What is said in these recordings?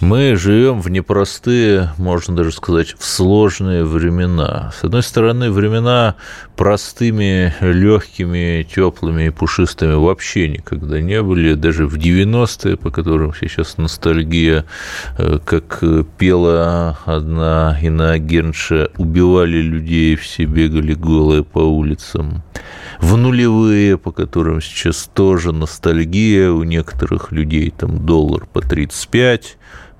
Мы живем в непростые, можно даже сказать, в сложные времена. С одной стороны, времена простыми, легкими, теплыми и пушистыми вообще никогда не были. Даже в 90-е, по которым сейчас ностальгия, э, как пела одна иноагентша, убивали людей, все бегали голые по улицам. В нулевые, по которым сейчас тоже ностальгия у некоторых людей, там доллар по 35,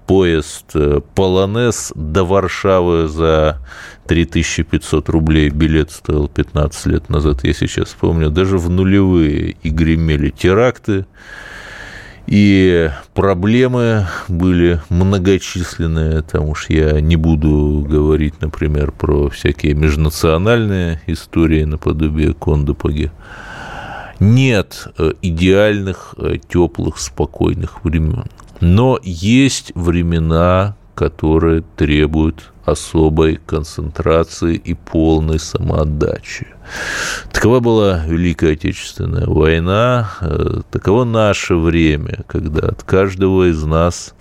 поезд э, «Полонез» до Варшавы за 3500 рублей билет стоил 15 лет назад, я сейчас помню, даже в нулевые и гремели теракты, и проблемы были многочисленные, там уж я не буду говорить, например, про всякие межнациональные истории наподобие Кондопаги. Нет э, идеальных, э, теплых, спокойных времен. Но есть времена, которые требуют особой концентрации и полной самоотдачи. Такова была Великая Отечественная война, э, таково наше время, когда от каждого из нас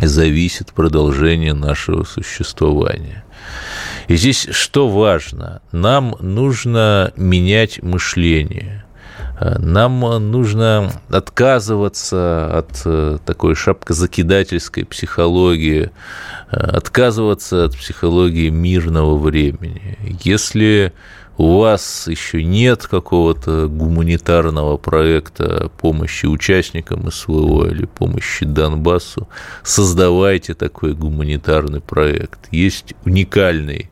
зависит продолжение нашего существования. И здесь что важно? Нам нужно менять мышление – нам нужно отказываться от э, такой шапкозакидательской психологии, э, отказываться от психологии мирного времени. Если у вас еще нет какого-то гуманитарного проекта помощи участникам СВО или помощи Донбассу, создавайте такой гуманитарный проект. Есть уникальный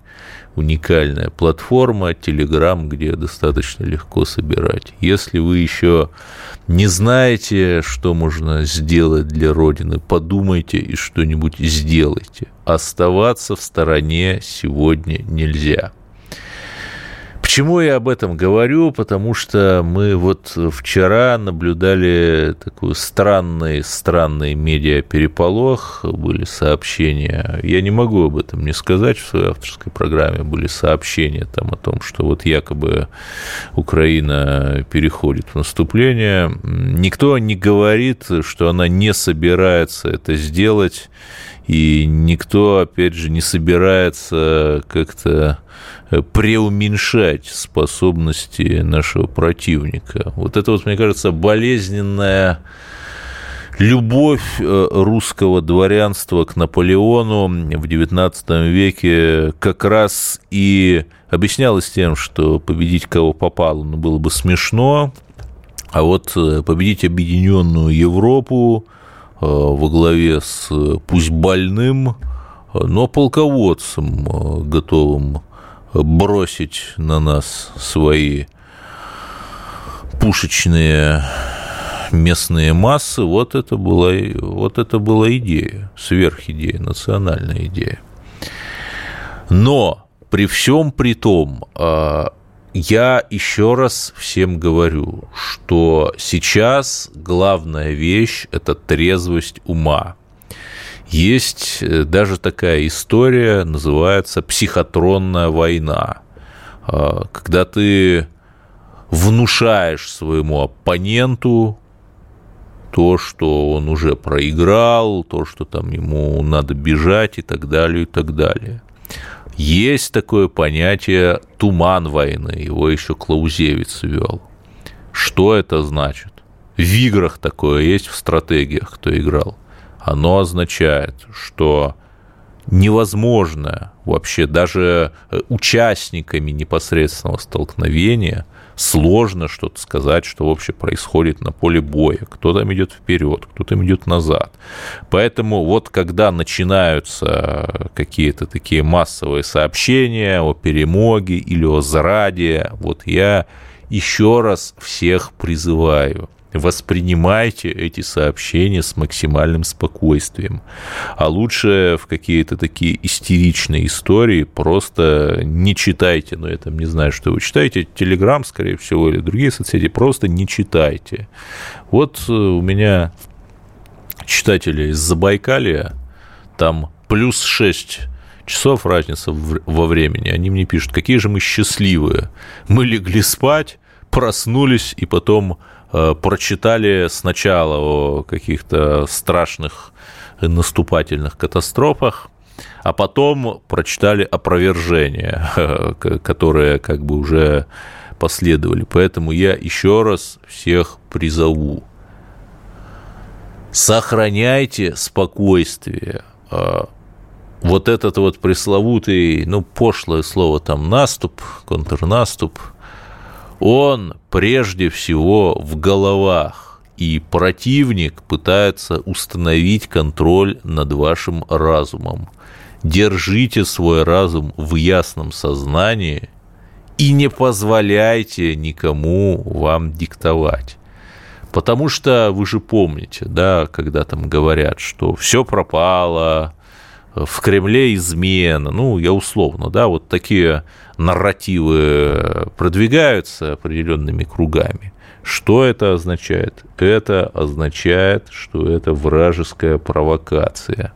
уникальная платформа Telegram, где достаточно легко собирать. Если вы еще не знаете, что можно сделать для Родины, подумайте и что-нибудь сделайте. Оставаться в стороне сегодня нельзя. Почему я об этом говорю? Потому что мы вот вчера наблюдали такой странный, странный медиапереполох, были сообщения, я не могу об этом не сказать в своей авторской программе, были сообщения там о том, что вот якобы Украина переходит в наступление. Никто не говорит, что она не собирается это сделать, и никто, опять же, не собирается как-то преуменьшать способности нашего противника. Вот это вот, мне кажется, болезненная любовь э, русского дворянства к Наполеону в XIX веке как раз и объяснялась тем, что победить кого попало ну, было бы смешно, а вот э, победить объединенную Европу э, во главе с пусть больным, но полководцем, готовым бросить на нас свои пушечные местные массы, вот это была, вот это была идея, сверхидея, национальная идея. Но при всем при том, а, я еще раз всем говорю, что сейчас главная вещь – это трезвость ума. Есть э, даже такая история, называется психотронная война, а, когда ты внушаешь своему оппоненту то, что он уже проиграл, то, что там ему надо бежать и так далее, и так далее. Есть такое понятие «туман войны», его еще Клаузевиц вел. Что это значит? В играх такое есть, в стратегиях, кто играл оно означает, что невозможно вообще даже э, участниками непосредственного столкновения сложно что-то сказать, что вообще происходит на поле боя. Кто там идет вперед, кто там идет назад. Поэтому вот когда начинаются какие-то такие массовые сообщения о перемоге или о зраде, вот я еще раз всех призываю – воспринимайте эти сообщения с максимальным спокойствием. А лучше в какие-то такие истеричные истории просто не читайте, но ну, я там не знаю, что вы читаете, Телеграм, скорее всего, или другие соцсети, просто не читайте. Вот э, у меня читатели из Забайкалия, там плюс 6 часов разница во времени, они мне пишут, какие же мы счастливые. Мы легли спать, проснулись и потом прочитали сначала о каких-то страшных наступательных катастрофах, а потом прочитали опровержения, которые как бы уже последовали. Поэтому я еще раз всех призову. Сохраняйте спокойствие. Э, вот этот вот пресловутый, ну, пошлое слово там наступ, контрнаступ, он прежде всего в головах, и противник пытается установить контроль над вашим разумом. Держите свой разум в ясном сознании и не позволяйте никому вам диктовать. Потому что вы же помните, да, когда там говорят, что все пропало, в Кремле измена, ну, я условно, да, вот такие нарративы продвигаются определенными кругами. Что это означает? Это означает, что это вражеская провокация,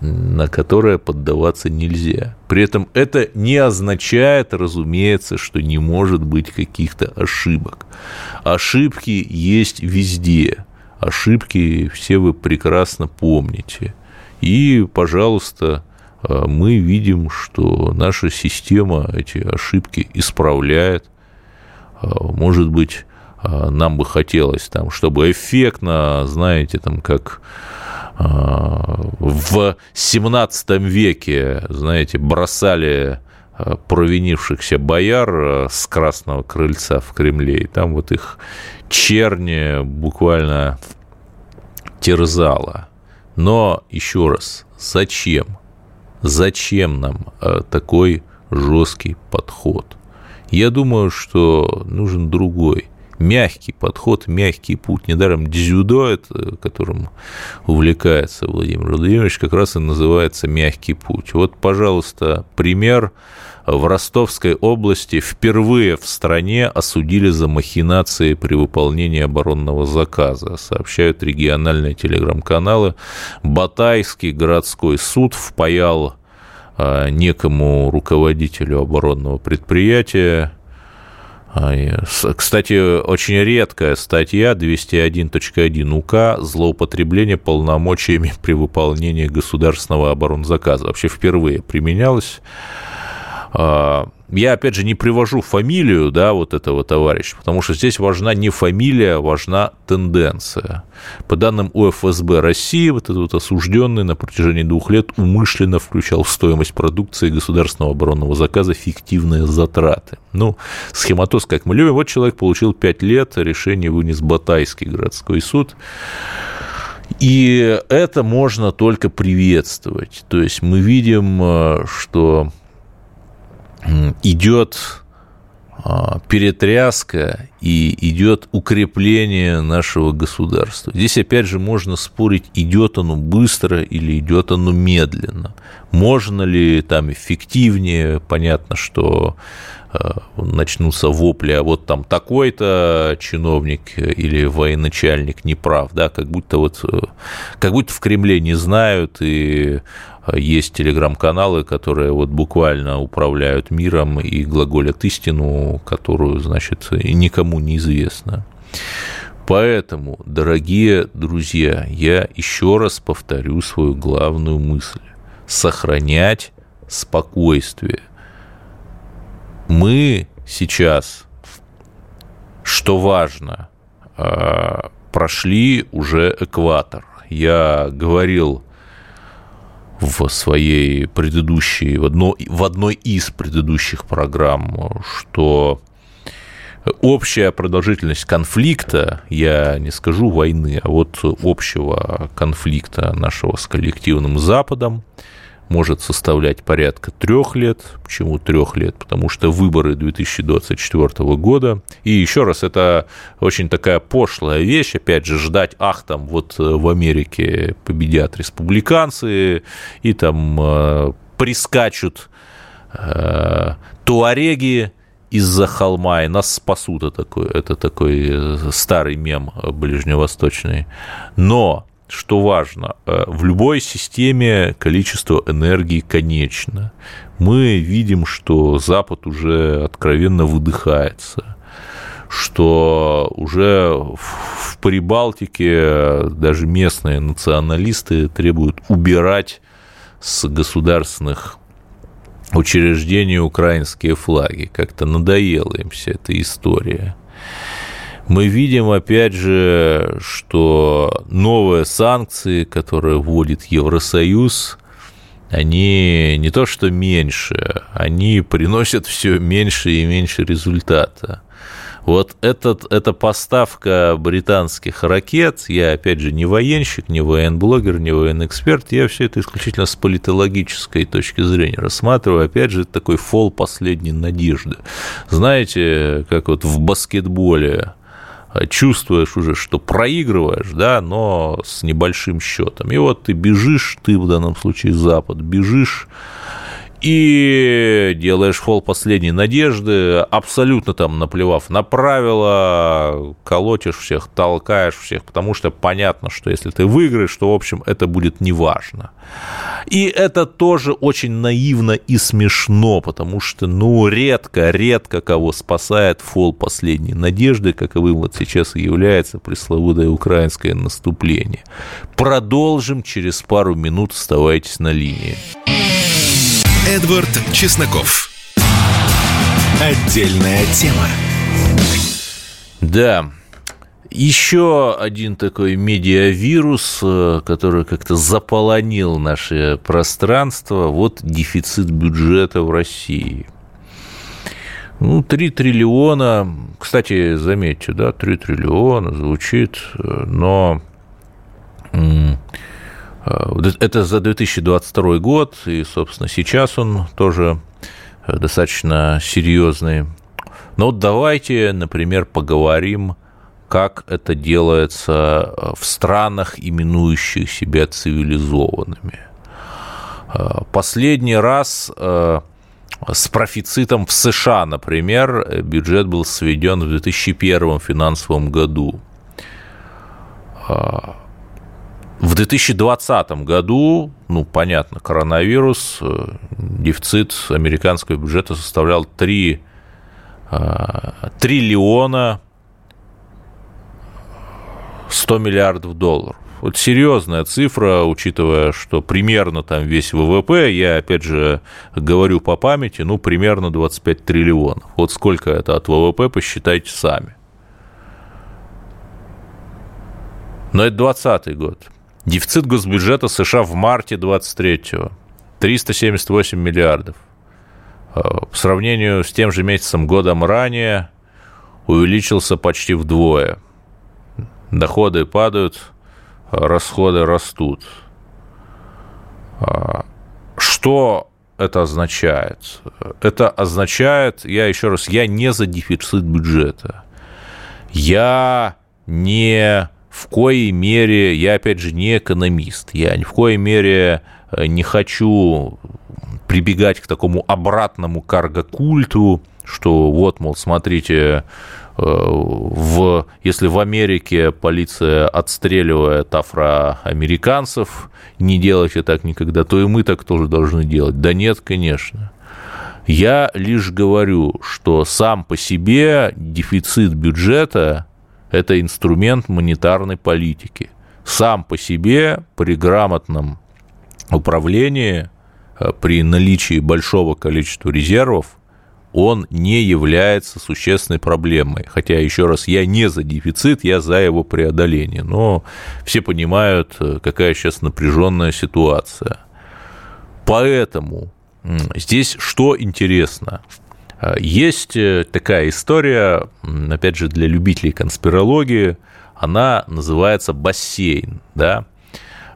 на которое поддаваться нельзя. При этом это не означает, разумеется, что не может быть каких-то ошибок. Ошибки есть везде. Ошибки все вы прекрасно помните. И, пожалуйста, э, мы видим, что наша система эти ошибки исправляет. Э, может быть, э, нам бы хотелось, там, чтобы эффектно, знаете, там, как в 17 веке, знаете, бросали провинившихся бояр с Красного Крыльца в Кремле, и там вот их черни буквально терзала. Но еще раз, зачем? Зачем нам э, такой жесткий подход? Я думаю, что нужен другой, мягкий подход, мягкий путь. Недаром дзюдо, это, которым увлекается Владимир Владимирович, как раз и называется мягкий путь. Вот, пожалуйста, пример в Ростовской области впервые в стране осудили за махинации при выполнении оборонного заказа, сообщают региональные телеграм-каналы. Батайский городской суд впаял а, некому руководителю оборонного предприятия кстати, очень редкая статья 201.1 УК «Злоупотребление полномочиями при выполнении государственного оборонзаказа». Вообще впервые применялась а, я, опять же, не привожу фамилию, да, вот этого товарища, потому что здесь важна не фамилия, важна тенденция. По данным УФСБ России, вот этот вот осужденный на протяжении двух лет умышленно включал в стоимость продукции государственного оборонного заказа фиктивные затраты. Ну, схематоз, как мы любим, вот человек получил 5 лет, решение вынес Батайский городской суд. И это можно только приветствовать. То есть мы видим, э, что идет а, перетряска и идет укрепление нашего государства. Здесь, опять же, можно спорить, идет оно быстро или идет оно медленно. Можно ли там эффективнее, понятно, что а, начнутся вопли, а вот там такой-то чиновник или военачальник не прав, да, как будто вот, э, как будто в Кремле не знают и есть телеграм-каналы, которые вот буквально управляют миром и глаголят истину, которую, значит, никому не известно. Поэтому, дорогие друзья, я еще раз повторю свою главную мысль. Сохранять спокойствие. Мы сейчас, что важно, а, прошли уже экватор. Я говорил в своей предыдущей, в, одно, в одной из предыдущих программ, что общая продолжительность конфликта, я не скажу войны, а вот общего конфликта нашего с коллективным Западом может составлять порядка трех лет. Почему трех лет? Потому что выборы 2024 года. И еще раз, это очень такая пошлая вещь, опять же, ждать, ах, там вот э, в Америке победят республиканцы, и там э, прискачут э, туареги из-за холма, и нас спасут. Это такой, это такой э, старый мем ближневосточный. Но что важно, э, в любой системе количество энергии конечно. Мы видим, что Запад уже откровенно выдыхается, что уже в Прибалтике даже местные националисты требуют убирать с государственных учреждений украинские флаги. Как-то надоела им вся эта история мы видим, опять же, что новые санкции, которые вводит Евросоюз, они не то что меньше, они приносят все меньше и меньше результата. Вот этот, эта поставка британских ракет, я, опять же, не военщик, не военблогер, не военный эксперт, я все это исключительно с политологической точки зрения рассматриваю. Опять же, это такой фол последней надежды. Знаете, как вот в баскетболе чувствуешь уже, что проигрываешь, да, но с небольшим счетом. И вот ты бежишь, ты в данном случае Запад, бежишь и делаешь фол последней надежды, абсолютно там наплевав на правила, колотишь всех, толкаешь всех, потому что понятно, что если ты выиграешь, то, в общем, это будет неважно. И это тоже очень наивно и смешно, потому что, ну, редко, редко кого спасает фол последней надежды, каковым вот сейчас и является пресловутое украинское наступление. Продолжим через пару минут, оставайтесь на линии. Эдвард Чесноков. Отдельная тема. Да, еще один такой медиавирус, э, который как-то заполонил наше пространство, вот дефицит бюджета в России. Ну, 3 триллиона, кстати, заметьте, да, 3 триллиона звучит, э, но это за 2022 год, и, собственно, сейчас он тоже э, достаточно серьезный. Но вот давайте, например, поговорим, как это делается э, в странах, именующих себя цивилизованными. Последний раз с профицитом в США, например, бюджет был сведен в 2001 финансовом году. В 2020 году, ну, понятно, коронавирус, э, дефицит американского бюджета составлял 3 э, триллиона 100 миллиардов долларов. Вот серьезная цифра, учитывая, что примерно там весь ВВП, я опять же говорю по памяти, ну, примерно 25 триллионов. Вот сколько это от ВВП, посчитайте сами. Но это 2020 год. Дефицит госбюджета США в марте 23-го 378 миллиардов. А, по сравнению с тем же месяцем годом ранее увеличился почти вдвое. Доходы падают, расходы растут. А, что это означает? Это означает, я еще раз, я не за дефицит бюджета. Я не в коей мере, я опять же не экономист, я ни в коей мере э, не хочу прибегать к такому обратному карго-культу, что вот, мол, смотрите, э, в, если в Америке полиция отстреливает афроамериканцев, не делайте так никогда, то и мы так тоже должны делать. Да нет, конечно. Я лишь говорю, что сам по себе дефицит бюджета это инструмент монетарной политики. Сам по себе при грамотном управлении, э, при наличии большого количества резервов, он не является существенной проблемой. Хотя, еще раз, я не за дефицит, я за его преодоление. Но все понимают, э, какая сейчас напряженная ситуация. Поэтому здесь что интересно? Э, есть э, такая история, опять же, для любителей конспирологии, она называется бассейн, да.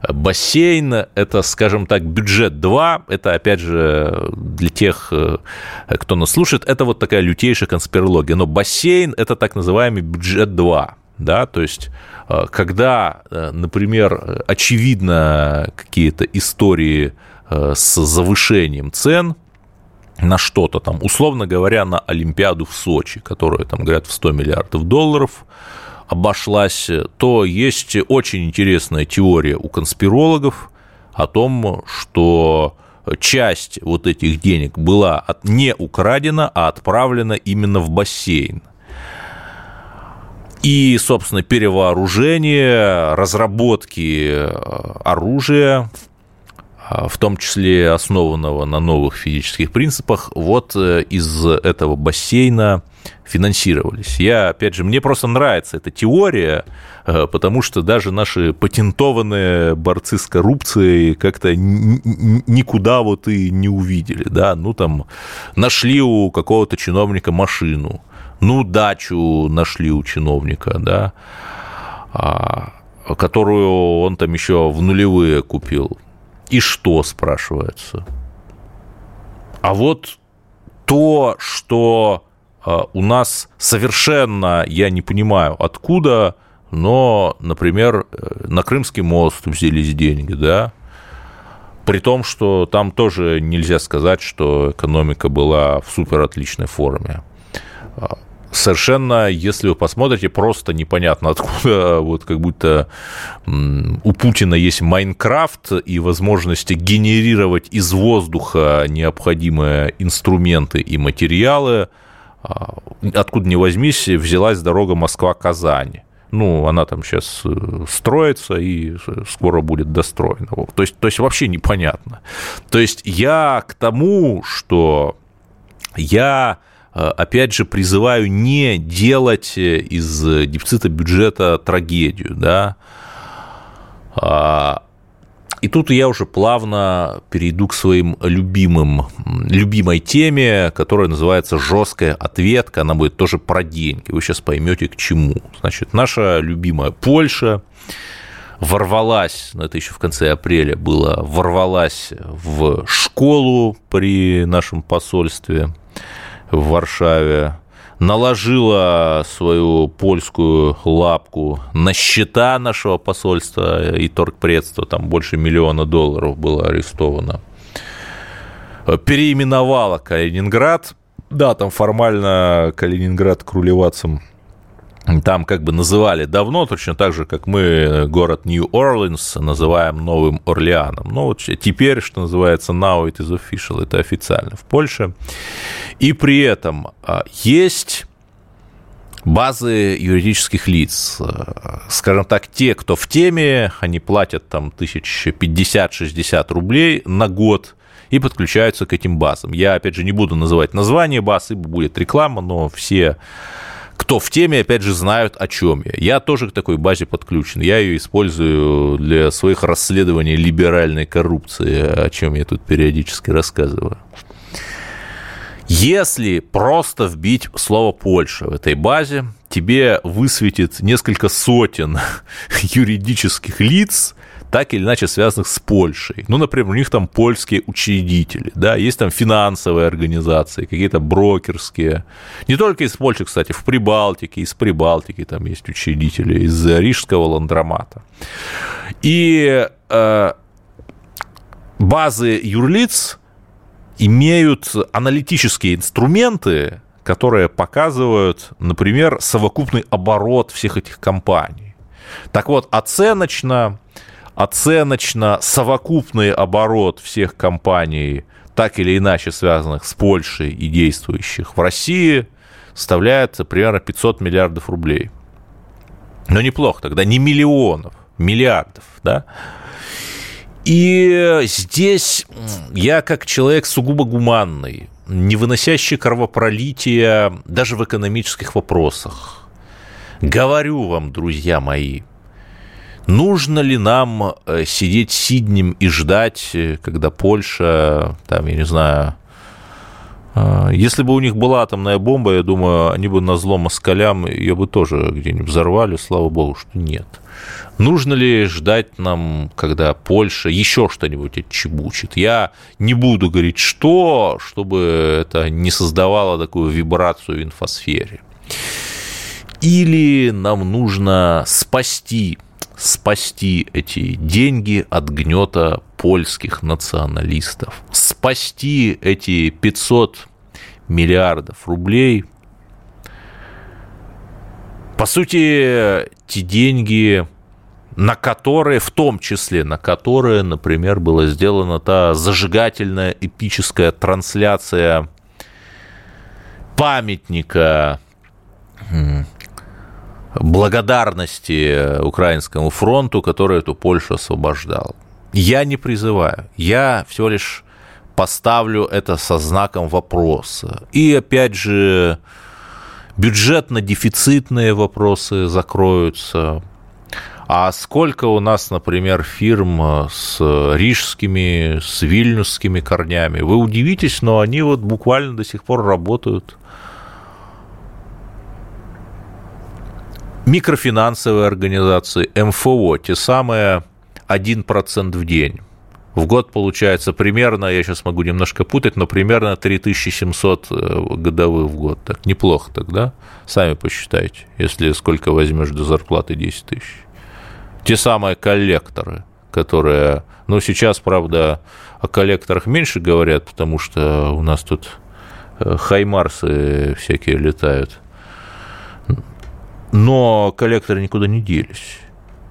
Бассейн – это, скажем так, бюджет 2. Это, опять же, для тех, э, кто нас слушает, это вот такая лютейшая конспирология. Но бассейн – это так называемый бюджет 2. Да, то есть, э, когда, э, например, очевидно какие-то истории с завышением цен на что-то там, условно говоря, на Олимпиаду в Сочи, которая, там, говорят, в 100 миллиардов долларов – обошлась, то есть очень интересная теория у конспирологов о том, что часть вот этих денег была не украдена, а отправлена именно в бассейн. И, собственно, перевооружение, разработки э, оружия, в том числе основанного на новых физических принципах, вот э, из этого бассейна финансировались. Я, опять же, мне просто нравится эта теория, э, потому что даже наши патентованные борцы с коррупцией как-то никуда вот и не увидели, да, ну там нашли у какого-то чиновника машину, ну дачу нашли у чиновника, да, а, которую он там еще в нулевые купил. И что, спрашивается? А вот то, что а, у нас совершенно, я не понимаю, откуда, но, например, э, на Крымский мост взялись деньги, да, при том, что там тоже нельзя сказать, что экономика была в супер отличной форме. Совершенно, если вы посмотрите, просто непонятно откуда, вот как будто у Путина есть Майнкрафт и возможности генерировать из воздуха необходимые инструменты и материалы – а, откуда ни возьмись, взялась дорога Москва-Казань. Ну, она там сейчас э, строится и скоро будет достроена. То есть, то есть вообще непонятно. То есть я к тому, что я э, опять же, призываю не делать из дефицита бюджета трагедию, да, а, и тут я уже плавно перейду к своим любимым, любимой теме, которая называется жесткая ответка. Она будет тоже про деньги. Вы сейчас поймете, к чему. Значит, наша любимая Польша ворвалась, ну это еще в конце апреля было, ворвалась в школу при нашем посольстве в Варшаве, наложила свою польскую лапку на счета нашего посольства и торгпредства, там больше миллиона долларов было арестовано, переименовала Калининград, да, там формально Калининград к рулевацам там как бы называли давно, точно так же, как мы город Нью-Орлеанс называем Новым Орлеаном. Ну, вот теперь, что называется, now it is official, это официально в Польше. И при этом а, есть базы юридических лиц. Скажем так, те, кто в теме, они платят там 1050-60 рублей на год и подключаются к этим базам. Я, опять же, не буду называть название баз, ибо будет реклама, но все кто в теме, опять же, знают, о чем я. Я тоже к такой базе подключен. Я ее использую для своих расследований либеральной коррупции, о чем я тут периодически рассказываю. Если просто вбить слово Польша в этой базе, тебе высветит несколько сотен юридических лиц, так или иначе связанных с Польшей. Ну, например, у них там польские учредители, да, есть там финансовые организации, какие-то брокерские. Не только из Польши, кстати, в Прибалтике, из Прибалтики там есть учредители, из Рижского ландромата. И э, базы юрлиц имеют аналитические инструменты, которые показывают, например, совокупный оборот всех этих компаний. Так вот, оценочно оценочно совокупный оборот всех компаний, так или иначе связанных с Польшей и действующих в России, составляет примерно 500 миллиардов рублей. Но неплохо тогда, не миллионов, миллиардов, да? И здесь я, как человек сугубо гуманный, не выносящий кровопролития даже в экономических вопросах, говорю вам, друзья мои – Нужно ли нам э, сидеть сиднем и ждать, э, когда Польша, там, я не знаю, А, если бы у них была атомная бомба, я думаю, они бы на зло москалям ее бы тоже где-нибудь взорвали, слава богу, что нет. Нужно ли ждать нам, когда Польша еще что-нибудь отчебучит? Я не буду говорить, что, чтобы это не создавало такую вибрацию в инфосфере. Или нам нужно спасти, спасти эти деньги от гнета польских националистов, спасти эти 500 миллиардов рублей. По сути, те деньги, на которые, в том числе, на которые, например, была сделана та зажигательная эпическая трансляция памятника благодарности Украинскому фронту, который эту Польшу освобождал. Я не призываю, я всего лишь поставлю это со знаком вопроса. И опять же, бюджетно-дефицитные вопросы закроются. А сколько у нас, например, фирм с рижскими, с вильнюсскими корнями? Вы удивитесь, но они вот буквально до сих пор работают. Микрофинансовые организации, МФО, те самые 1% в день. В год получается примерно, я сейчас могу немножко путать, но примерно 3700 э, годовых в год. Так, неплохо тогда. Сами посчитайте, если сколько возьмешь до зарплаты 10 тысяч. Те самые коллекторы, которые... Ну, сейчас, правда, о коллекторах меньше говорят, потому что у нас тут э, хаймарсы всякие летают. Но коллекторы никуда не делись.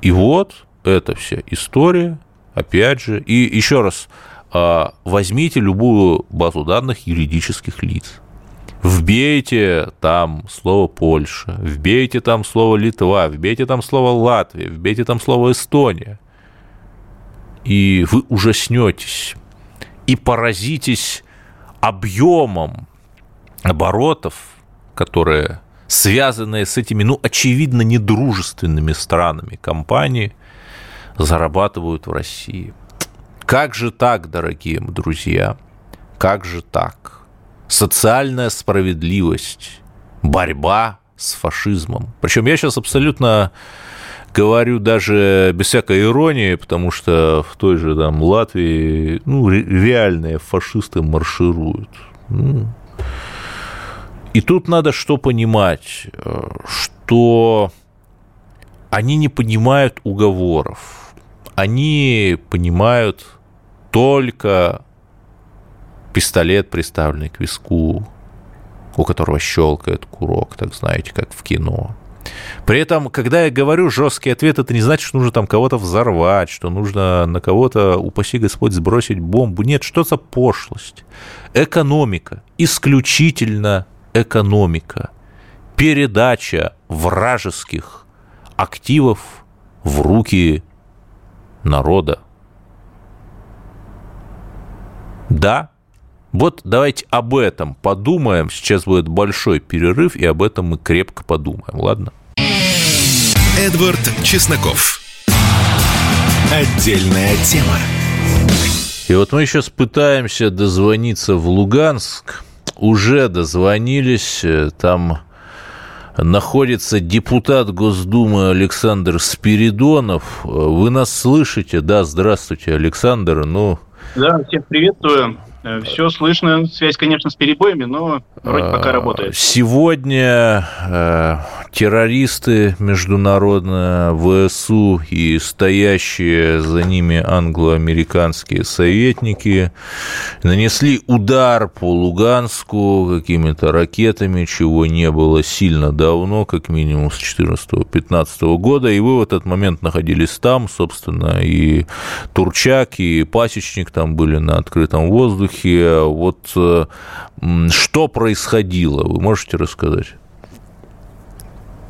И вот эта вся история, опять же, и еще раз, а, возьмите любую базу данных юридических лиц, вбейте там слово Польша, вбейте там слово Литва, вбейте там слово Латвия, вбейте там слово Эстония, и вы ужаснетесь и поразитесь объемом оборотов, которые связанные с этими, ну, очевидно, недружественными странами компании, зарабатывают в России. Как же так, дорогие друзья? Как же так? Социальная справедливость, борьба с фашизмом. Причем я сейчас абсолютно говорю даже без всякой иронии, потому что в той же там Латвии ну, реальные фашисты маршируют. Ну. И тут надо что понимать, э, что они не понимают уговоров они понимают только пистолет, приставленный к виску, у которого щелкает курок, так знаете, как в кино. При этом, когда я говорю жесткий ответ, это не значит, что нужно там кого-то взорвать, что нужно на кого-то, упаси Господь, сбросить бомбу. Нет, что за пошлость? Экономика, исключительно экономика. Передача вражеских активов в руки народа. Да, вот давайте об этом подумаем. Сейчас будет большой перерыв, и об этом мы крепко подумаем, ладно? Эдвард Чесноков. Отдельная тема. И вот мы сейчас пытаемся дозвониться в Луганск. Уже дозвонились, там находится депутат Госдумы Александр Спиридонов. Вы нас слышите? Да, здравствуйте, Александр. Ну... Да, всех приветствую. Э, Все слышно. Связь, конечно, с перебоями, но вроде пока а, работает. Сегодня э, террористы международные, ВСУ и стоящие за ними англо-американские советники нанесли удар по Луганску какими-то ракетами, чего не было сильно давно, как минимум с 14-15 года, и вы в этот момент находились там, собственно, и Турчак, и Пасечник там были на открытом воздухе, воздухе. Вот э, что происходило, вы можете рассказать?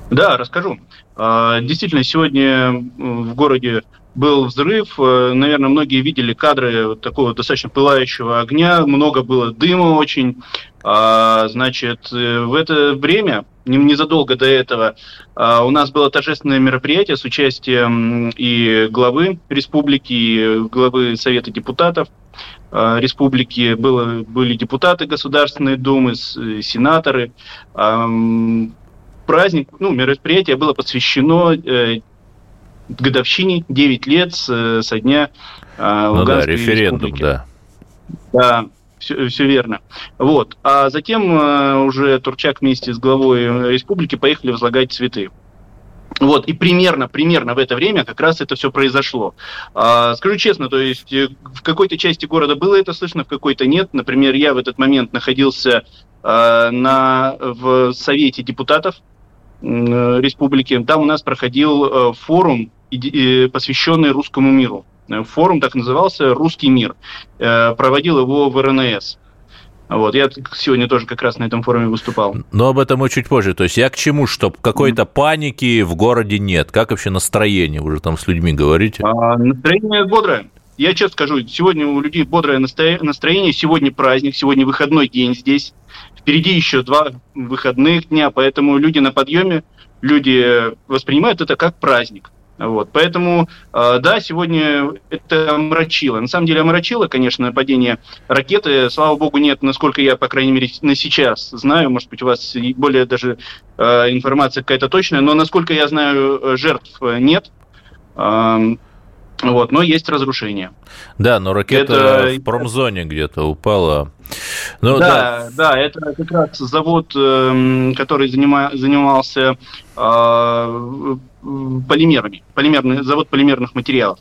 Да, расскажу. А, действительно, сегодня в городе был взрыв. Э, наверное, многие видели кадры такого достаточно пылающего огня. Много было дыма очень. А, значит, э, в это время, незадолго до этого, а, у нас было торжественное мероприятие с участием и главы республики, и главы Совета депутатов – республики, было, были депутаты Государственной Думы, сенаторы. Праздник, ну, мероприятие было посвящено годовщине 9 лет со дня ну Луганской да, референдум, республики. да. Да, все, все верно. Вот. А затем э, уже Турчак вместе с главой республики поехали возлагать цветы. Вот, и примерно, примерно в это время как раз это все произошло. А, скажу честно, то есть э, в какой-то части города было это слышно, в какой-то нет. Например, я в этот момент находился а, на, в Совете депутатов э, республики. Там у нас проходил э, форум, э, посвященный русскому миру. Форум так назывался «Русский мир». Э, проводил его в РНС. Вот, я сегодня тоже как раз на этом форуме выступал. Но об этом мы чуть позже. То есть я к чему, что какой-то паники в городе нет? Как вообще настроение? Вы же там с людьми говорите. А, настроение бодрое. Я честно скажу, сегодня у людей бодрое настроение, сегодня праздник, сегодня выходной день здесь. Впереди еще два выходных дня, поэтому люди на подъеме, люди воспринимают это как праздник. Вот, поэтому, э, да, сегодня это омрачило. На самом деле омрачило, конечно, падение ракеты. Слава богу, нет, насколько я, по крайней мере, на сейчас знаю, может быть, у вас более даже э, информация какая-то точная, но, насколько я знаю, э, жертв нет. Вот, но есть разрушения. Да, но ракета это... в промзоне где-то упала. Ну, да, да, да, это как раз завод, эм, который занимался полимерами, полимерный, завод полимерных материалов.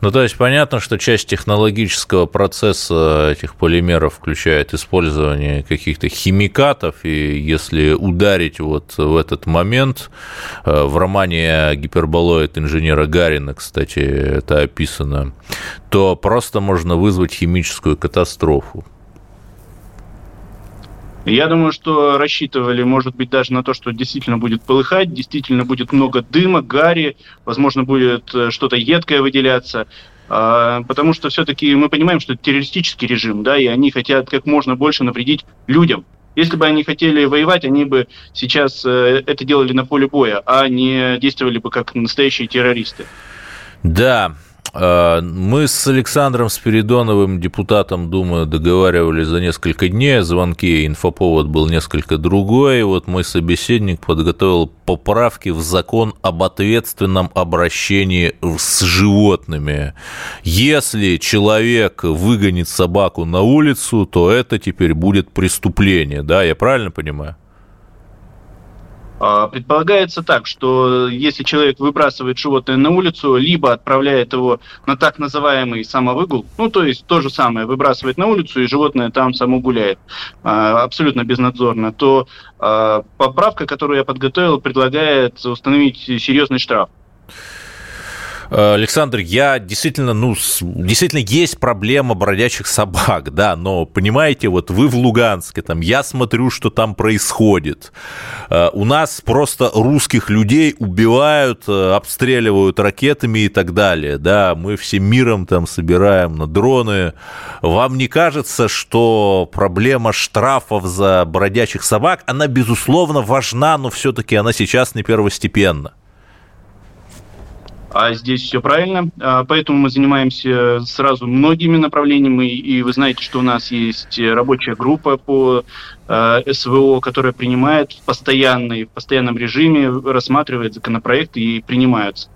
Ну, то есть понятно, что часть технологического процесса этих полимеров включает использование каких-то химикатов, и если ударить вот в этот момент, э, в романе «Гиперболоид» инженера Гарина, кстати, это описано, то просто можно вызвать химическую катастрофу. Я думаю, что рассчитывали, может быть, даже на то, что действительно будет полыхать, действительно будет много дыма, гари, возможно, будет э, что-то едкое выделяться. А, потому что все-таки мы понимаем, что это террористический режим, да, и они хотят как можно больше навредить людям. Если бы они хотели воевать, они бы сейчас э, это делали на поле боя, а не действовали бы как настоящие террористы. Да, мы с Александром Спиридоновым, депутатом Думы, договаривались за несколько дней о звонке, инфоповод был несколько другой. Вот мой собеседник подготовил поправки в закон об ответственном обращении с животными. Если человек выгонит собаку на улицу, то это теперь будет преступление, да, я правильно понимаю? А, предполагается так, что если человек выбрасывает животное на улицу, либо отправляет его на так называемый самовыгул, ну, то есть то же самое, выбрасывает на улицу, и животное там само гуляет, а, абсолютно безнадзорно, то а, поправка, которую я подготовил, предлагает установить серьезный штраф. Э, Александр, я действительно, ну, действительно есть проблема бродячих собак, да, но, понимаете, вот вы в Луганске, там, я смотрю, что там происходит. Э, у нас просто русских людей убивают, э, обстреливают ракетами и так далее, да, мы всем миром там собираем на дроны. Вам не кажется, что проблема штрафов за бродячих собак, она, безусловно, важна, но все-таки она сейчас не первостепенна? А здесь все правильно. А, поэтому мы занимаемся сразу многими направлениями. И вы знаете, что у нас есть рабочая группа по а, СВО, которая принимает в, постоянной, в постоянном режиме, рассматривает законопроекты и принимаются.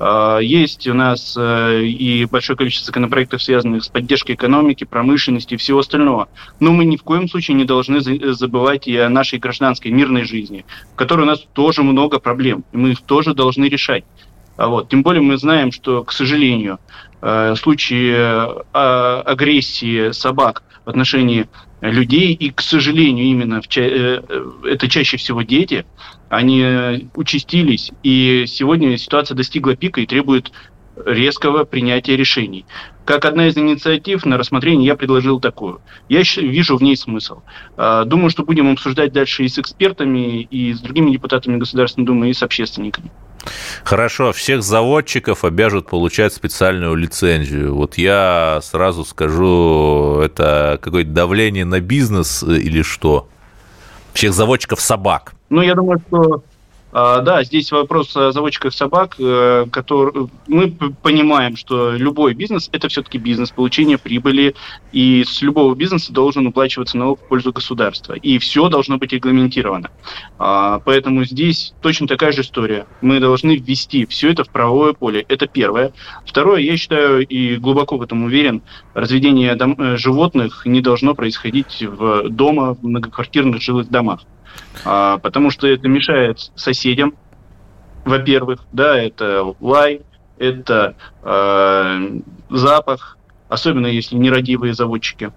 А, есть у нас и большое количество законопроектов, связанных с поддержкой экономики, промышленности и всего остального. Но мы ни в коем случае не должны забывать и о нашей гражданской мирной жизни, в которой у нас тоже много проблем, и мы их тоже должны решать. А вот. Тем более мы знаем, что, к сожалению, э, случаи э, агрессии собак в отношении людей, и, к сожалению, именно в ча- э, это чаще всего дети, они участились, и сегодня ситуация достигла пика и требует резкого принятия решений. Как одна из инициатив на рассмотрение я предложил такую. Я вижу в ней смысл. Думаю, что будем обсуждать дальше и с экспертами, и с другими депутатами Государственной Думы, и с общественниками. Хорошо, всех заводчиков обяжут получать специальную лицензию. Вот я сразу скажу, это какое-то давление на бизнес или что? Всех заводчиков собак. Ну, я думаю, что да, здесь вопрос о заводчиках собак, э, который мы понимаем, что любой бизнес это все-таки бизнес, получение прибыли, и с любого бизнеса должен уплачиваться налог в пользу государства. И все должно быть регламентировано. А, поэтому здесь точно такая же история. Мы должны ввести все это в правовое поле. Это первое. Второе, я считаю и глубоко в этом уверен, разведение дом, э, животных не должно происходить в дома, в многоквартирных жилых домах. А, потому что это мешает соседям, во-первых, да, это лай, это э, запах, особенно если нерадивые заводчики.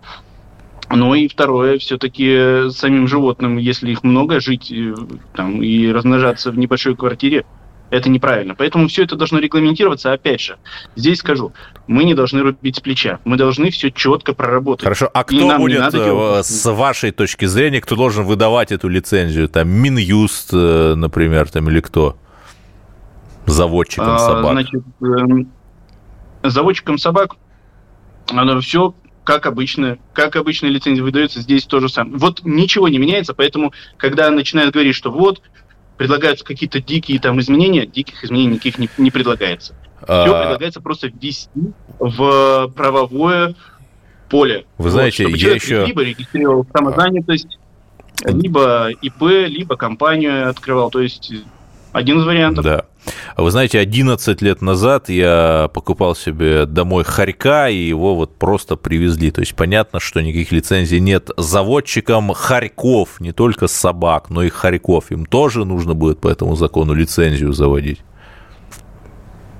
Ну и второе, все-таки самим животным, если их много, жить э, там, и размножаться в небольшой квартире, это неправильно. Поэтому все это должно регламентироваться. Опять же, здесь скажу, мы не должны рубить с плеча. Мы должны все четко проработать. Хорошо, а кто будет, э, с вашей точки зрения, кто должен выдавать эту лицензию? Там Минюст, э, например, там или кто? Заводчиком а, собак. Значит, э, заводчиком собак оно все как обычно, как обычно лицензия выдается, здесь то же самое. Вот ничего не меняется, поэтому, когда начинают говорить, что вот, предлагаются какие-то дикие там изменения, диких изменений никаких не, не предлагается. А... Все предлагается просто ввести в правовое поле. Вы знаете, вот, я еще... Либо регистрировал самозанятость, либо ИП, либо компанию открывал. То есть один из вариантов. Да. Вы знаете, 11 лет назад я покупал себе домой хорька, и его вот просто привезли. То есть понятно, что никаких лицензий нет заводчикам хорьков, не только собак, но и хорьков. Им тоже нужно будет по этому закону лицензию заводить.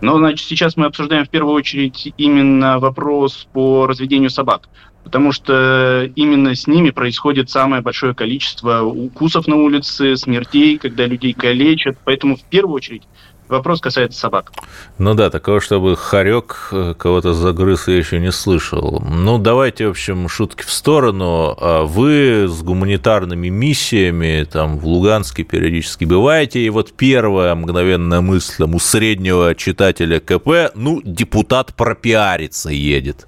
Ну, значит, сейчас мы обсуждаем в первую очередь именно вопрос по разведению собак потому что именно с ними происходит самое большое количество укусов на улице, смертей, когда людей калечат. Поэтому в первую очередь Вопрос касается собак. Ну да, такого, чтобы хорек э, кого-то загрыз, я еще не слышал. Ну, давайте, в общем, шутки в сторону. А вы с гуманитарными миссиями там в Луганске периодически бываете, и вот первая мгновенная мысль там, у среднего читателя КП, ну, депутат пропиариться едет.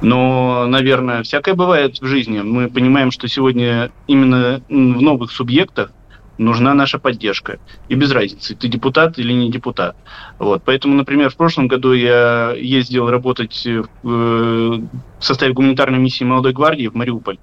Но, наверное, всякое бывает в жизни. Мы понимаем, что сегодня именно в новых субъектах нужна наша поддержка. И без разницы, ты депутат или не депутат. Вот. Поэтому, например, в прошлом году я ездил работать в, в составе гуманитарной миссии «Молодой гвардии» в Мариуполь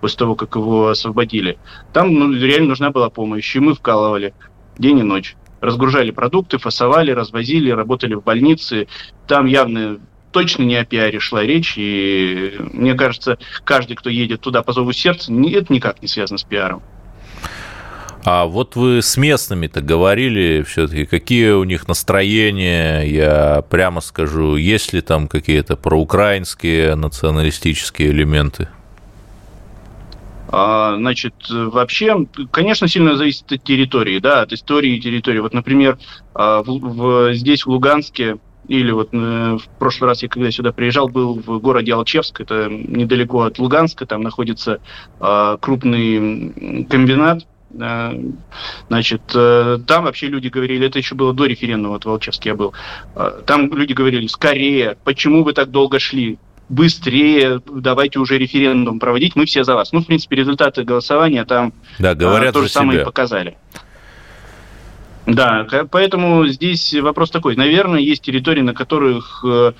после того, как его освободили. Там ну, реально нужна была помощь, и мы вкалывали день и ночь. Разгружали продукты, фасовали, развозили, работали в больнице. Там явно точно не о пиаре шла речь, и мне кажется, каждый, кто едет туда по зову сердца, это никак не связано с пиаром. А вот вы с местными-то говорили все-таки, какие у них настроения, я прямо скажу, есть ли там какие-то проукраинские националистические элементы? А, значит, вообще, конечно, сильно зависит от территории, да, от истории и территории. Вот, например, а, в, в, здесь, в Луганске, или вот э, в прошлый раз я когда сюда приезжал, был в городе Алчевск, это недалеко от Луганска, там находится э, крупный комбинат. Э, значит, э, там вообще люди говорили, это еще было до референдума, вот в Алчевске я был, там люди говорили, скорее, почему вы так долго шли? быстрее, давайте уже референдум проводить, мы все за вас. Ну, в принципе, результаты голосования там да, говорят то же самое себя. показали. Да, поэтому здесь вопрос такой. Наверное, есть территории, на которых э,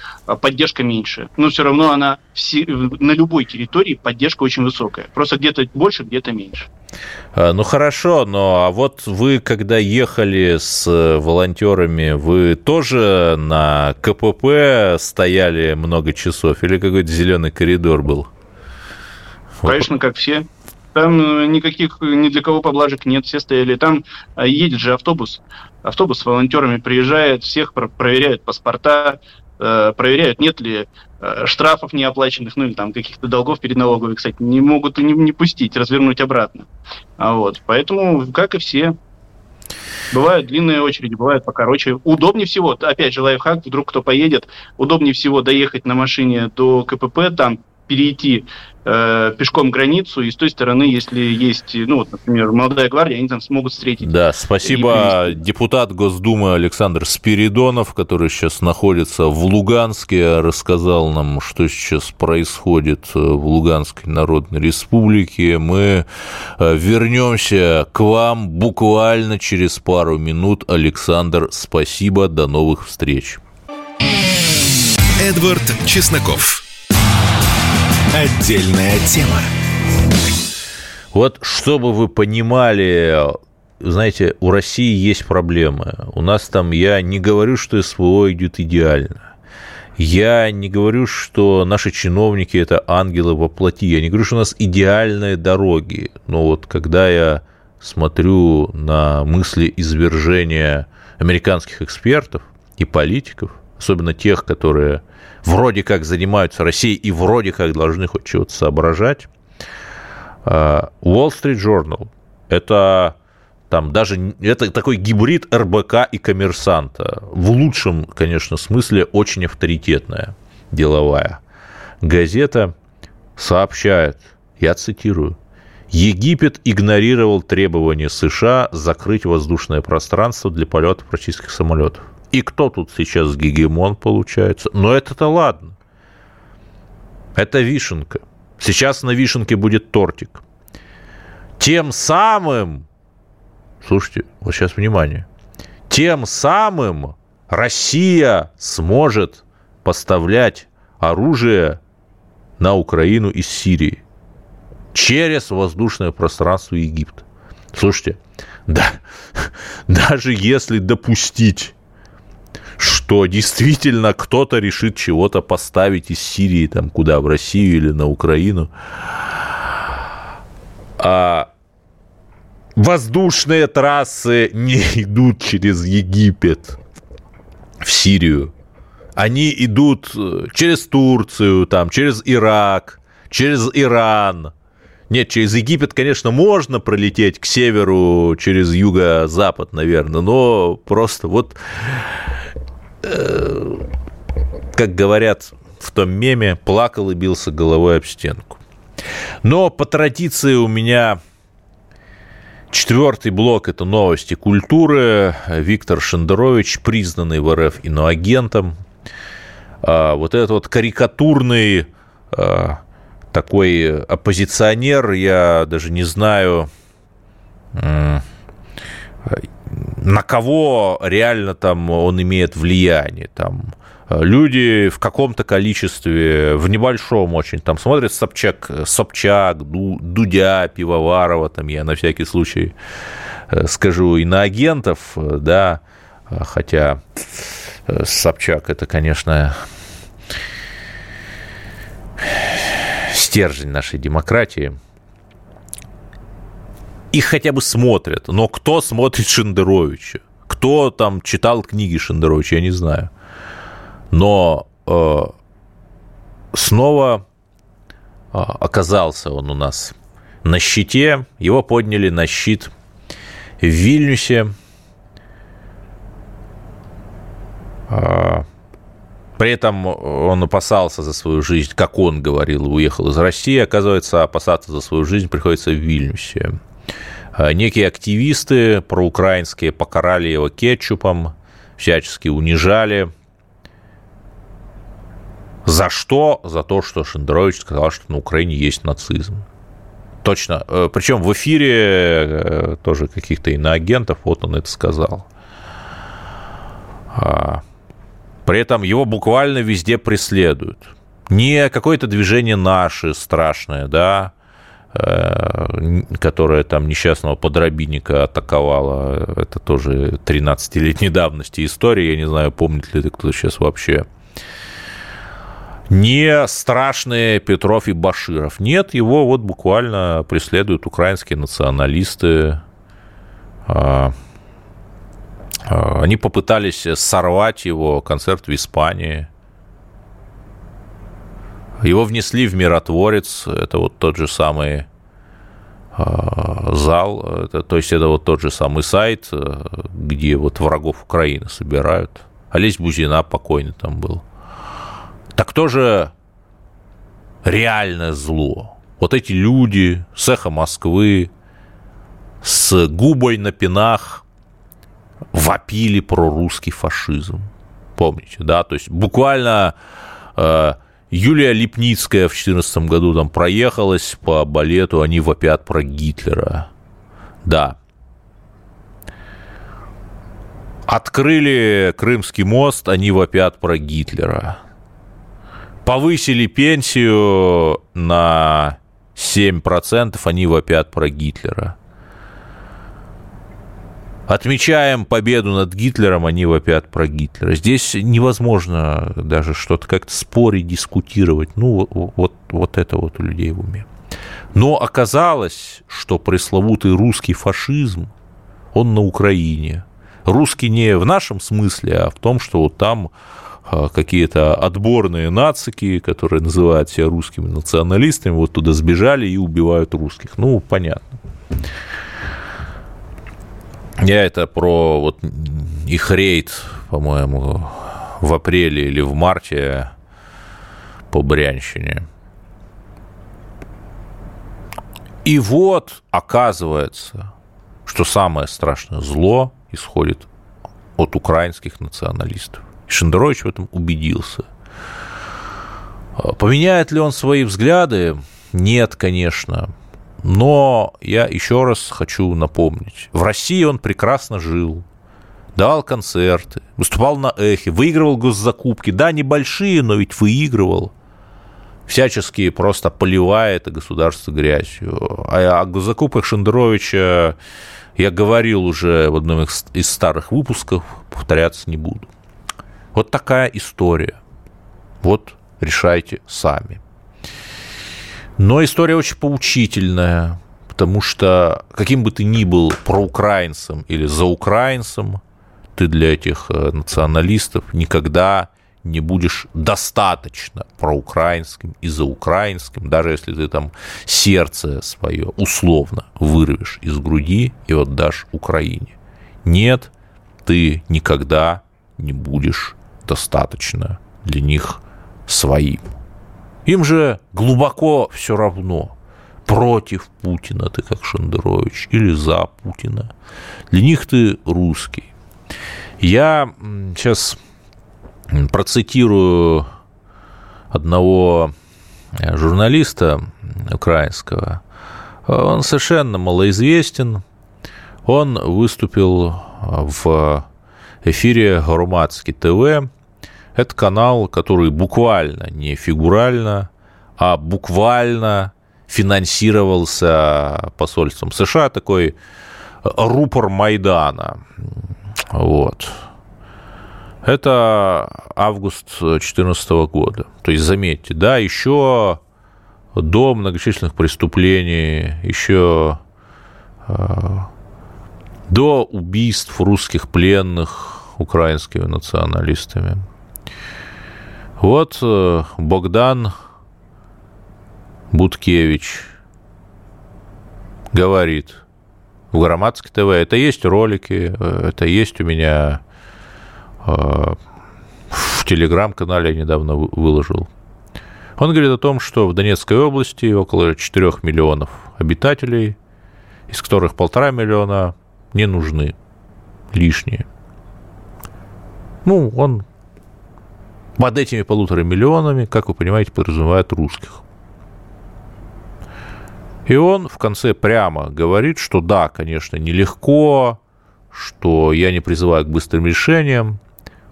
поддержка меньше. Но все равно она на любой территории поддержка очень высокая. Просто где-то больше, где-то меньше. А, ну хорошо, но а вот вы, когда ехали с волонтерами, вы тоже на КПП стояли много часов или какой-то зеленый коридор был? Конечно, как все. Там э, никаких ни для кого поблажек нет, все стояли. Там а, едет же автобус. Автобус с волонтерами приезжает, всех проверяют паспорта, э, проверяют, нет ли э, штрафов неоплаченных, ну или там каких-то долгов перед налоговой, кстати, не могут не, не пустить, развернуть обратно. А вот, поэтому, как и все, Бывают длинные очереди, бывают покороче. Удобнее всего, опять же, лайфхак, вдруг кто поедет, удобнее всего доехать на машине до КПП, там перейти э, пешком границу, и с той стороны, если есть, ну вот, например, молодая гвардия, они там смогут встретить. Да, спасибо депутат Госдумы Александр Спиридонов, который сейчас находится в Луганске, рассказал нам, что сейчас происходит в Луганской Народной Республике. Мы э, вернемся к вам буквально через пару минут. Александр, спасибо, до новых встреч. Эдвард Чесноков. Отдельная тема. Вот чтобы вы понимали, знаете, у России есть проблемы. У нас там, я не говорю, что СВО идет идеально. Я не говорю, что наши чиновники – это ангелы во плоти. Я не говорю, что у нас идеальные дороги. Но вот когда я смотрю на мысли извержения американских экспертов и политиков, особенно тех, которые вроде как занимаются Россией и вроде как должны хоть чего-то соображать. А, Wall Street Journal – это там даже это такой гибрид РБК и коммерсанта. В лучшем, конечно, смысле очень авторитетная деловая газета сообщает, я цитирую, Египет игнорировал требования США закрыть воздушное пространство для полетов российских самолетов. И кто тут сейчас гегемон получается? Но это-то ладно. Это вишенка. Сейчас на вишенке будет тортик. Тем самым, слушайте, вот сейчас внимание, тем самым Россия сможет поставлять оружие на Украину из Сирии через воздушное пространство Египта. Слушайте, да, даже если допустить что действительно кто-то решит чего-то поставить из Сирии там куда, в Россию или на Украину. А воздушные трассы не идут через Египет в Сирию. Они идут э, через Турцию, там, через Ирак, через Иран. Нет, через Египет, конечно, можно пролететь к северу, через юго-запад, наверное, но просто вот как говорят в том меме, плакал и бился головой об стенку. Но по традиции у меня четвертый блок – это новости культуры. Виктор Шендерович, признанный в РФ иноагентом. А, вот этот вот карикатурный а, такой оппозиционер, я даже не знаю, на кого реально там он имеет влияние. Там э, люди в каком-то количестве, в небольшом очень, там смотрят Собчак, Собчак Дудя, Пивоварова, там я на всякий случай э, скажу, и на агентов, э, да, хотя Собчак это, конечно, стержень нашей демократии – их хотя бы смотрят. Но кто смотрит Шендеровича? Кто там читал книги Шендеровича, я не знаю. Но э, снова э, оказался он у нас на щите. Его подняли на щит в Вильнюсе. Э, при этом он опасался за свою жизнь, как он говорил, уехал из России. Оказывается, опасаться за свою жизнь приходится в Вильнюсе. Э, некие активисты проукраинские покарали его кетчупом, всячески унижали. За что? За то, что Шендерович сказал, что на Украине есть нацизм. Точно. Э, Причем в эфире э, тоже каких-то иноагентов, вот он это сказал. А, при этом его буквально везде преследуют. Не какое-то движение наше страшное, да, которая там несчастного подробинника атаковала. Это тоже 13-летней давности история. Я не знаю, помнит ли это кто сейчас вообще. Не страшные Петров и Баширов. Нет, его вот буквально преследуют украинские националисты. А, а, они попытались сорвать его концерт в Испании. Его внесли в миротворец, это вот тот же самый а, зал, это, то есть это вот тот же самый сайт, э, где вот врагов Украины собирают. Олесь Бузина покойный там был. Так кто же реальное зло. Вот эти люди с эхо Москвы, с губой на пинах вопили про русский фашизм. Помните, да? То есть буквально э, Юлия Липницкая в 2014 году там проехалась по балету, они вопят про Гитлера. Да. Открыли Крымский мост, они вопят про Гитлера. Повысили пенсию на 7%, они вопят про Гитлера. Отмечаем победу над Гитлером, они вопят про Гитлера. Здесь невозможно даже что-то как-то спорить, дискутировать. Ну, вот, вот это вот у людей в уме. Но оказалось, что пресловутый русский фашизм, он на Украине. Русский не в нашем смысле, а в том, что вот там а, какие-то отборные нацики, которые называют себя русскими националистами, вот туда сбежали и убивают русских. Ну, понятно. Я это про вот их рейд, по-моему, в апреле или в марте по Брянщине. И вот оказывается, что самое страшное зло исходит от украинских националистов. И Шендерович в этом убедился. Поменяет ли он свои взгляды? Нет, конечно. Но я еще раз хочу напомнить. В России он прекрасно жил, давал концерты, выступал на эхе, выигрывал госзакупки. Да, небольшие, но ведь выигрывал. Всячески просто поливая это государство грязью. А о госзакупках Шендеровича я говорил уже в одном из старых выпусков, повторяться не буду. Вот такая история. Вот решайте сами. Но история очень поучительная, потому что каким бы ты ни был проукраинцем или заукраинцем, ты для этих э, националистов никогда не будешь достаточно проукраинским и заукраинским, даже если ты там сердце свое условно вырвешь из груди и отдашь Украине. Нет, ты никогда не будешь достаточно для них своим. Им же глубоко все равно, против Путина ты как Шендерович или за Путина. Для них ты русский. Я сейчас процитирую одного э, журналиста украинского. Он совершенно малоизвестен. Он выступил в эфире Громадский ТВ это канал, который буквально, не фигурально, а буквально финансировался посольством США, такой рупор Майдана. Вот. Это август 2014 года. То есть, заметьте, да, еще до многочисленных преступлений, еще э, до убийств русских пленных украинскими националистами. Вот э, Богдан Буткевич говорит в Громадске ТВ, это есть ролики, э, это есть у меня э, в телеграм-канале я недавно выложил. Он говорит о том, что в Донецкой области около 4 миллионов обитателей, из которых полтора миллиона не нужны, лишние. Ну, он под этими полутора миллионами, как вы понимаете, подразумевает русских. И он в конце прямо говорит, что да, конечно, нелегко, что я не призываю к быстрым решениям,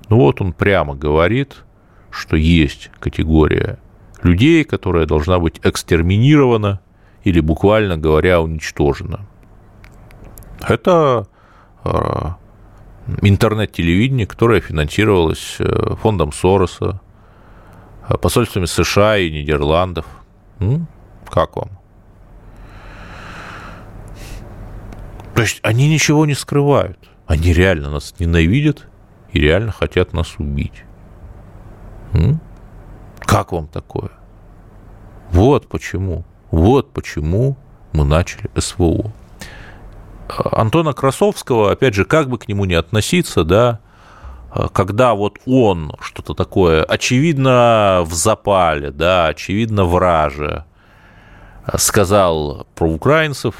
но вот он прямо говорит, что есть категория людей, которая должна быть экстерминирована или, буквально говоря, уничтожена. Это а, интернет-телевидение, которое финансировалось э, фондом Сороса, э, посольствами США и Нидерландов. Как вам? То есть они ничего не скрывают. Они реально нас ненавидят и реально хотят нас убить. Как вам такое? Вот почему. Вот почему мы начали СВО. Антона Красовского, опять же, как бы к нему ни относиться, да, когда вот он что-то такое, очевидно, в запале, да, очевидно, враже, сказал про украинцев,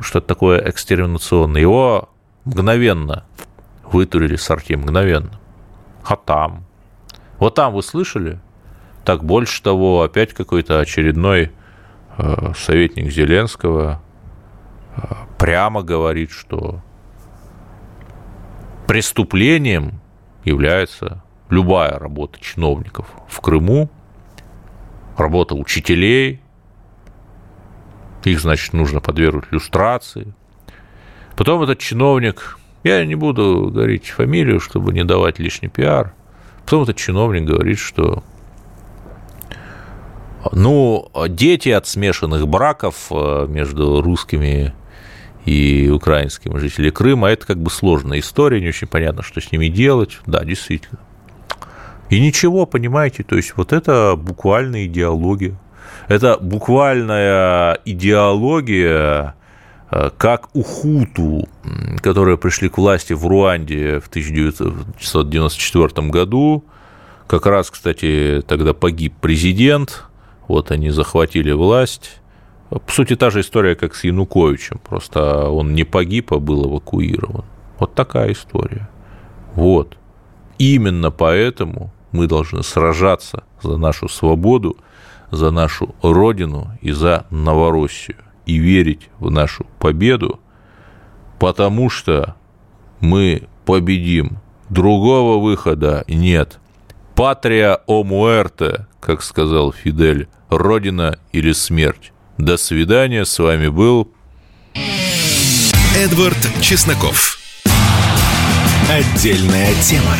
что это такое экстерминационное, его мгновенно вытурили с архи, мгновенно. А там? Вот там вы слышали? Так больше того, опять какой-то очередной э, советник Зеленского э, прямо говорит, что преступлением является любая работа чиновников в Крыму, работа учителей, их, значит, нужно подвергнуть иллюстрации. Потом этот чиновник, я не буду говорить фамилию, чтобы не давать лишний пиар, потом этот чиновник говорит, что ну, дети от смешанных браков э, между русскими и украинскими жителями Крыма, это как бы сложная история, не очень понятно, что с ними делать. Да, действительно. И ничего, понимаете, то есть вот это буквальная идеология. Это буквальная идеология, э, как у хуту, которые пришли к власти в Руанде в 1994 году. Как раз, кстати, тогда погиб президент, вот они захватили власть, по сути, та же история, как с Януковичем, просто он не погиб, а был эвакуирован. Вот такая история. Вот. Именно поэтому мы должны сражаться за нашу свободу, за нашу Родину и за Новороссию. И верить в нашу победу, потому что мы победим. Другого выхода нет. Патрия о муэрте, как сказал Фидель, Родина или смерть. До свидания. С вами был Эдвард Чесноков. Отдельная тема.